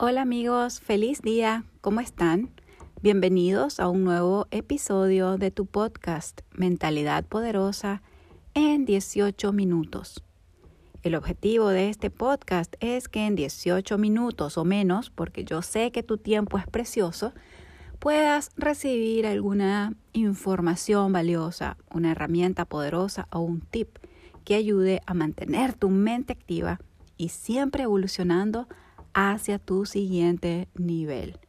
Hola amigos, feliz día, ¿cómo están? Bienvenidos a un nuevo episodio de tu podcast Mentalidad Poderosa en 18 minutos. El objetivo de este podcast es que en 18 minutos o menos, porque yo sé que tu tiempo es precioso, puedas recibir alguna información valiosa, una herramienta poderosa o un tip que ayude a mantener tu mente activa y siempre evolucionando hacia tu siguiente nivel.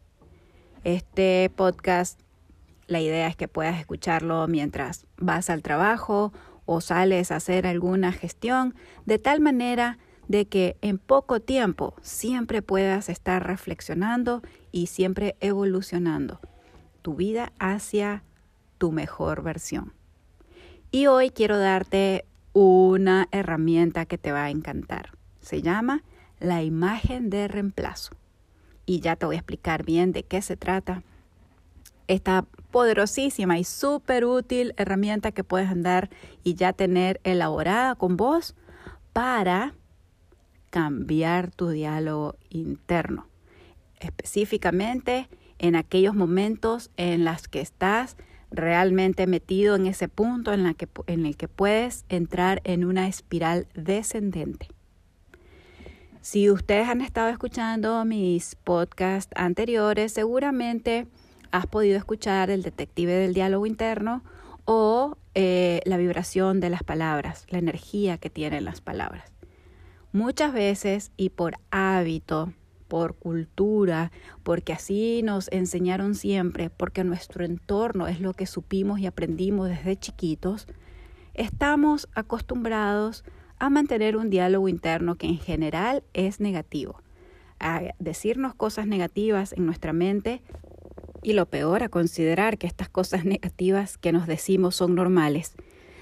Este podcast, la idea es que puedas escucharlo mientras vas al trabajo o sales a hacer alguna gestión, de tal manera de que en poco tiempo siempre puedas estar reflexionando y siempre evolucionando tu vida hacia tu mejor versión. Y hoy quiero darte una herramienta que te va a encantar. Se llama la imagen de reemplazo. Y ya te voy a explicar bien de qué se trata. Esta poderosísima y súper útil herramienta que puedes andar y ya tener elaborada con vos para cambiar tu diálogo interno. Específicamente en aquellos momentos en los que estás realmente metido en ese punto en, la que, en el que puedes entrar en una espiral descendente. Si ustedes han estado escuchando mis podcasts anteriores, seguramente has podido escuchar el detective del diálogo interno o eh, la vibración de las palabras, la energía que tienen las palabras. Muchas veces y por hábito, por cultura, porque así nos enseñaron siempre, porque nuestro entorno es lo que supimos y aprendimos desde chiquitos, estamos acostumbrados a mantener un diálogo interno que en general es negativo, a decirnos cosas negativas en nuestra mente y lo peor, a considerar que estas cosas negativas que nos decimos son normales.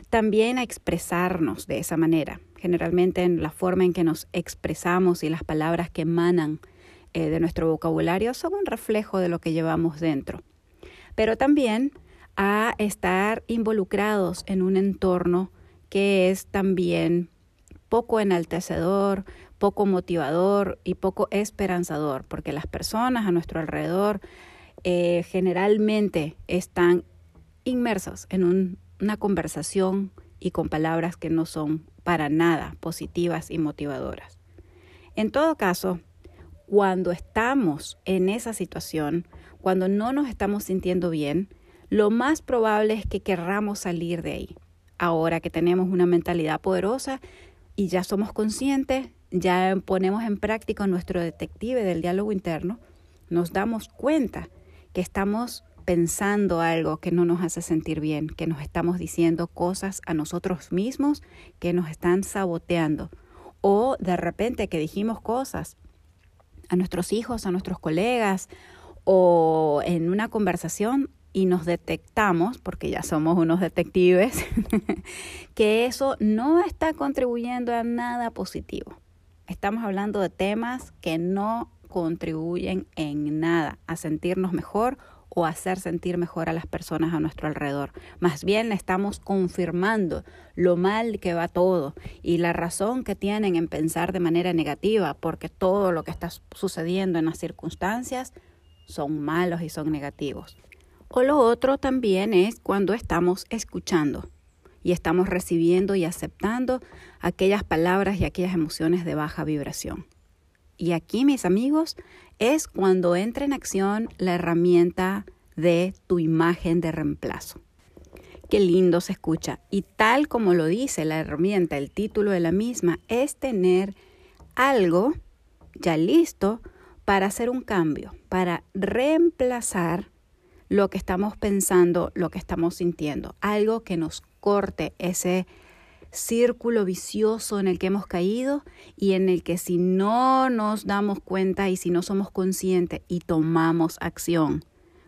También a expresarnos de esa manera, generalmente en la forma en que nos expresamos y las palabras que emanan eh, de nuestro vocabulario son un reflejo de lo que llevamos dentro. Pero también a estar involucrados en un entorno que es también poco enaltecedor, poco motivador y poco esperanzador, porque las personas a nuestro alrededor eh, generalmente están inmersos en una conversación y con palabras que no son para nada positivas y motivadoras. En todo caso, cuando estamos en esa situación, cuando no nos estamos sintiendo bien, lo más probable es que querramos salir de ahí. Ahora que tenemos una mentalidad poderosa, y ya somos conscientes, ya ponemos en práctica nuestro detective del diálogo interno, nos damos cuenta que estamos pensando algo que no nos hace sentir bien, que nos estamos diciendo cosas a nosotros mismos que nos están saboteando, o de repente que dijimos cosas a nuestros hijos, a nuestros colegas, o en una conversación y nos detectamos, porque ya somos unos detectives, que eso no está contribuyendo a nada positivo. Estamos hablando de temas que no contribuyen en nada a sentirnos mejor o hacer sentir mejor a las personas a nuestro alrededor. Más bien estamos confirmando lo mal que va todo y la razón que tienen en pensar de manera negativa, porque todo lo que está sucediendo en las circunstancias son malos y son negativos. O lo otro también es cuando estamos escuchando y estamos recibiendo y aceptando aquellas palabras y aquellas emociones de baja vibración. Y aquí, mis amigos, es cuando entra en acción la herramienta de tu imagen de reemplazo. Qué lindo se escucha. Y tal como lo dice la herramienta, el título de la misma, es tener algo ya listo para hacer un cambio, para reemplazar lo que estamos pensando, lo que estamos sintiendo, algo que nos corte ese círculo vicioso en el que hemos caído y en el que si no nos damos cuenta y si no somos conscientes y tomamos acción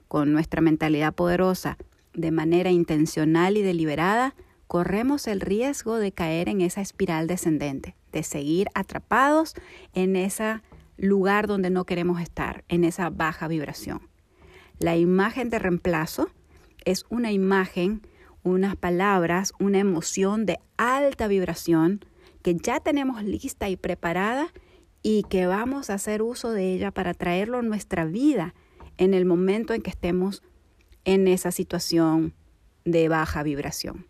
con nuestra mentalidad poderosa de manera intencional y deliberada, corremos el riesgo de caer en esa espiral descendente, de seguir atrapados en ese lugar donde no queremos estar, en esa baja vibración. La imagen de reemplazo es una imagen, unas palabras, una emoción de alta vibración que ya tenemos lista y preparada y que vamos a hacer uso de ella para traerlo a nuestra vida en el momento en que estemos en esa situación de baja vibración.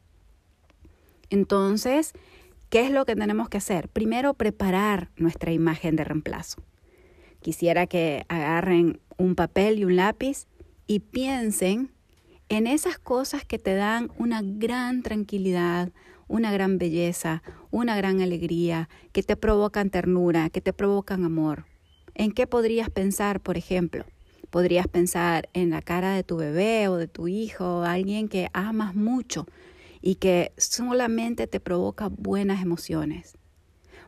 Entonces, ¿qué es lo que tenemos que hacer? Primero, preparar nuestra imagen de reemplazo. Quisiera que agarren un papel y un lápiz y piensen en esas cosas que te dan una gran tranquilidad, una gran belleza, una gran alegría, que te provocan ternura, que te provocan amor. ¿En qué podrías pensar, por ejemplo? Podrías pensar en la cara de tu bebé o de tu hijo, alguien que amas mucho y que solamente te provoca buenas emociones.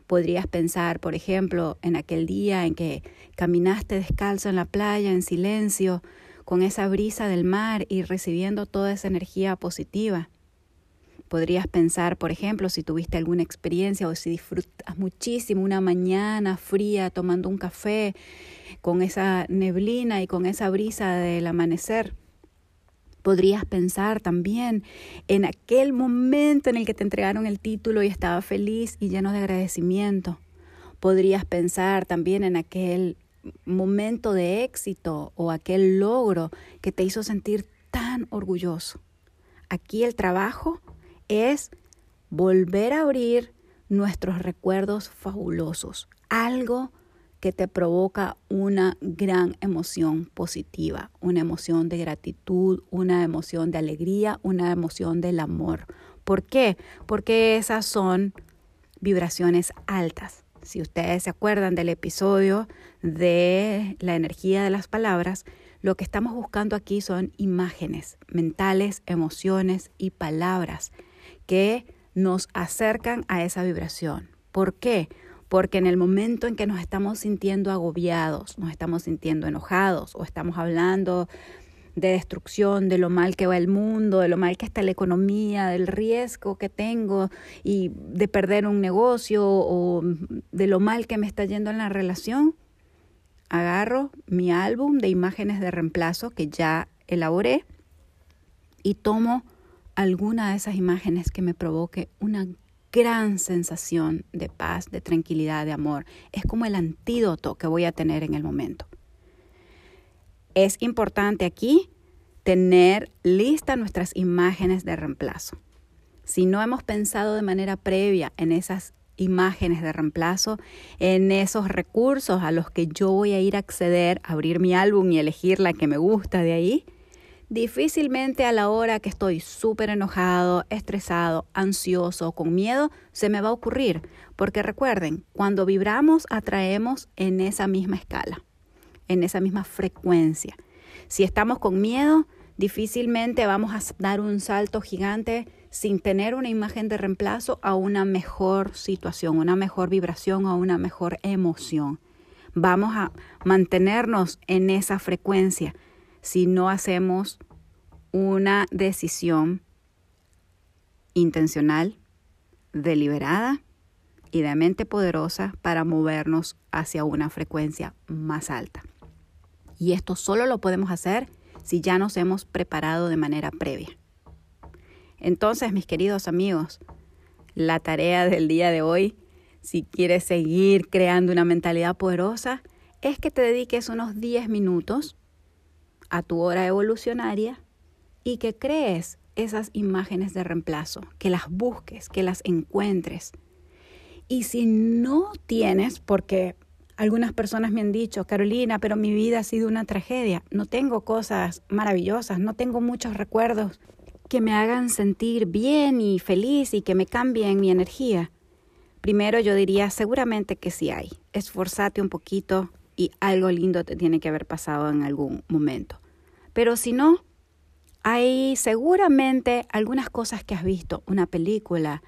Podrías pensar, por ejemplo, en aquel día en que caminaste descalzo en la playa en silencio, con esa brisa del mar y recibiendo toda esa energía positiva. Podrías pensar, por ejemplo, si tuviste alguna experiencia o si disfrutas muchísimo una mañana fría tomando un café con esa neblina y con esa brisa del amanecer. Podrías pensar también en aquel momento en el que te entregaron el título y estaba feliz y lleno de agradecimiento. Podrías pensar también en aquel momento de éxito o aquel logro que te hizo sentir tan orgulloso. Aquí el trabajo es volver a abrir nuestros recuerdos fabulosos, algo que te provoca una gran emoción positiva, una emoción de gratitud, una emoción de alegría, una emoción del amor. ¿Por qué? Porque esas son vibraciones altas. Si ustedes se acuerdan del episodio de la energía de las palabras, lo que estamos buscando aquí son imágenes mentales, emociones y palabras que nos acercan a esa vibración. ¿Por qué? Porque en el momento en que nos estamos sintiendo agobiados, nos estamos sintiendo enojados o estamos hablando de destrucción, de lo mal que va el mundo, de lo mal que está la economía, del riesgo que tengo y de perder un negocio o de lo mal que me está yendo en la relación, agarro mi álbum de imágenes de reemplazo que ya elaboré y tomo alguna de esas imágenes que me provoque una gran sensación de paz, de tranquilidad, de amor. Es como el antídoto que voy a tener en el momento. Es importante aquí tener listas nuestras imágenes de reemplazo. Si no hemos pensado de manera previa en esas imágenes de reemplazo, en esos recursos a los que yo voy a ir a acceder, abrir mi álbum y elegir la que me gusta de ahí, difícilmente a la hora que estoy súper enojado, estresado, ansioso, con miedo, se me va a ocurrir. Porque recuerden, cuando vibramos atraemos en esa misma escala, en esa misma frecuencia. Si estamos con miedo, difícilmente vamos a dar un salto gigante sin tener una imagen de reemplazo a una mejor situación, una mejor vibración o una mejor emoción. Vamos a mantenernos en esa frecuencia si no hacemos una decisión intencional, deliberada y de mente poderosa para movernos hacia una frecuencia más alta. Y esto solo lo podemos hacer si ya nos hemos preparado de manera previa. Entonces, mis queridos amigos, la tarea del día de hoy, si quieres seguir creando una mentalidad poderosa, es que te dediques unos 10 minutos a tu hora evolucionaria y que crees esas imágenes de reemplazo, que las busques, que las encuentres. Y si no tienes, porque algunas personas me han dicho, Carolina, pero mi vida ha sido una tragedia, no tengo cosas maravillosas, no tengo muchos recuerdos que me hagan sentir bien y feliz y que me cambien mi energía. Primero yo diría, seguramente que sí hay. Esforzate un poquito y algo lindo te tiene que haber pasado en algún momento. Pero si no, hay seguramente algunas cosas que has visto, una película,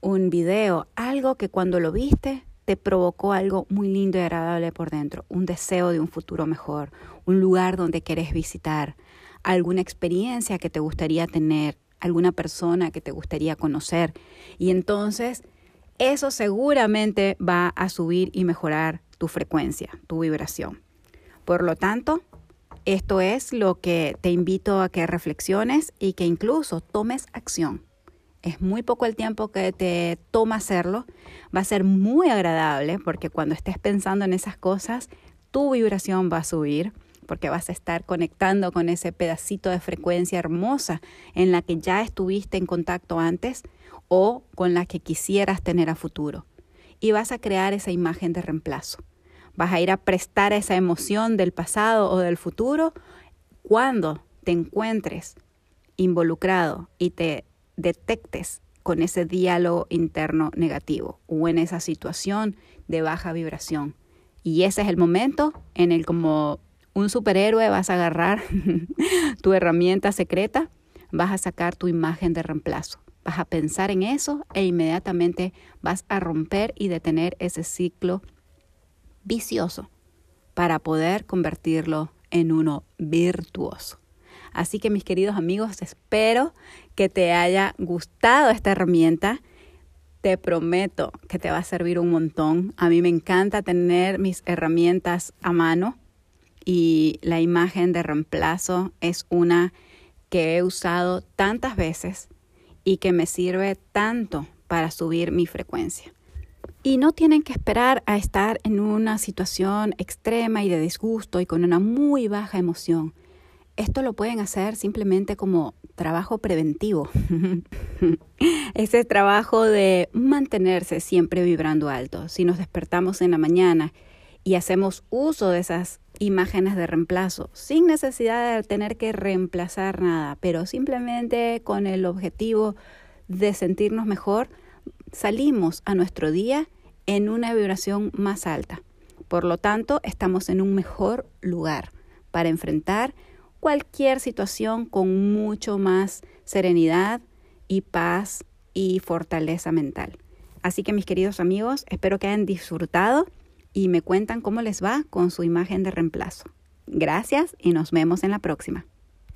un video, algo que cuando lo viste te provocó algo muy lindo y agradable por dentro, un deseo de un futuro mejor, un lugar donde quieres visitar, alguna experiencia que te gustaría tener, alguna persona que te gustaría conocer. Y entonces eso seguramente va a subir y mejorar tu frecuencia, tu vibración. Por lo tanto, esto es lo que te invito a que reflexiones y que incluso tomes acción Es muy poco el tiempo que te toma hacerlo. Va a ser muy agradable porque cuando estés pensando en esas cosas, tu vibración va a subir porque vas a estar conectando con ese pedacito de frecuencia hermosa en la que ya estuviste en contacto antes o con la que quisieras tener a futuro. Y vas a crear esa imagen de reemplazo. Vas a ir a prestar esa emoción del pasado o del futuro cuando te encuentres involucrado y te detectes con ese diálogo interno negativo o en esa situación de baja vibración. Y ese es el momento en el como un superhéroe vas a agarrar tu herramienta secreta, vas a sacar tu imagen de reemplazo. Vas a pensar en eso e inmediatamente vas a romper y detener ese ciclo vicioso para poder convertirlo en uno virtuoso. Así que mis queridos amigos, espero que te haya gustado esta herramienta. Te prometo que te va a servir un montón. A mí me encanta tener mis herramientas a mano y la imagen de reemplazo es una que he usado tantas veces y que me sirve tanto para subir mi frecuencia. Y no tienen que esperar a estar en una situación extrema y de disgusto y con una muy baja emoción. Esto lo pueden hacer simplemente como trabajo preventivo. Ese trabajo de mantenerse siempre vibrando alto. Si nos despertamos en la mañana y hacemos uso de esas imágenes de reemplazo, sin necesidad de tener que reemplazar nada, pero simplemente con el objetivo de sentirnos mejor, salimos a nuestro día en una vibración más alta. Por lo tanto, estamos en un mejor lugar para enfrentar cualquier situación con mucho más serenidad y paz y fortaleza mental. Así que mis queridos amigos, espero que hayan disfrutado y me cuentan cómo les va con su imagen de reemplazo. Gracias y nos vemos en la próxima.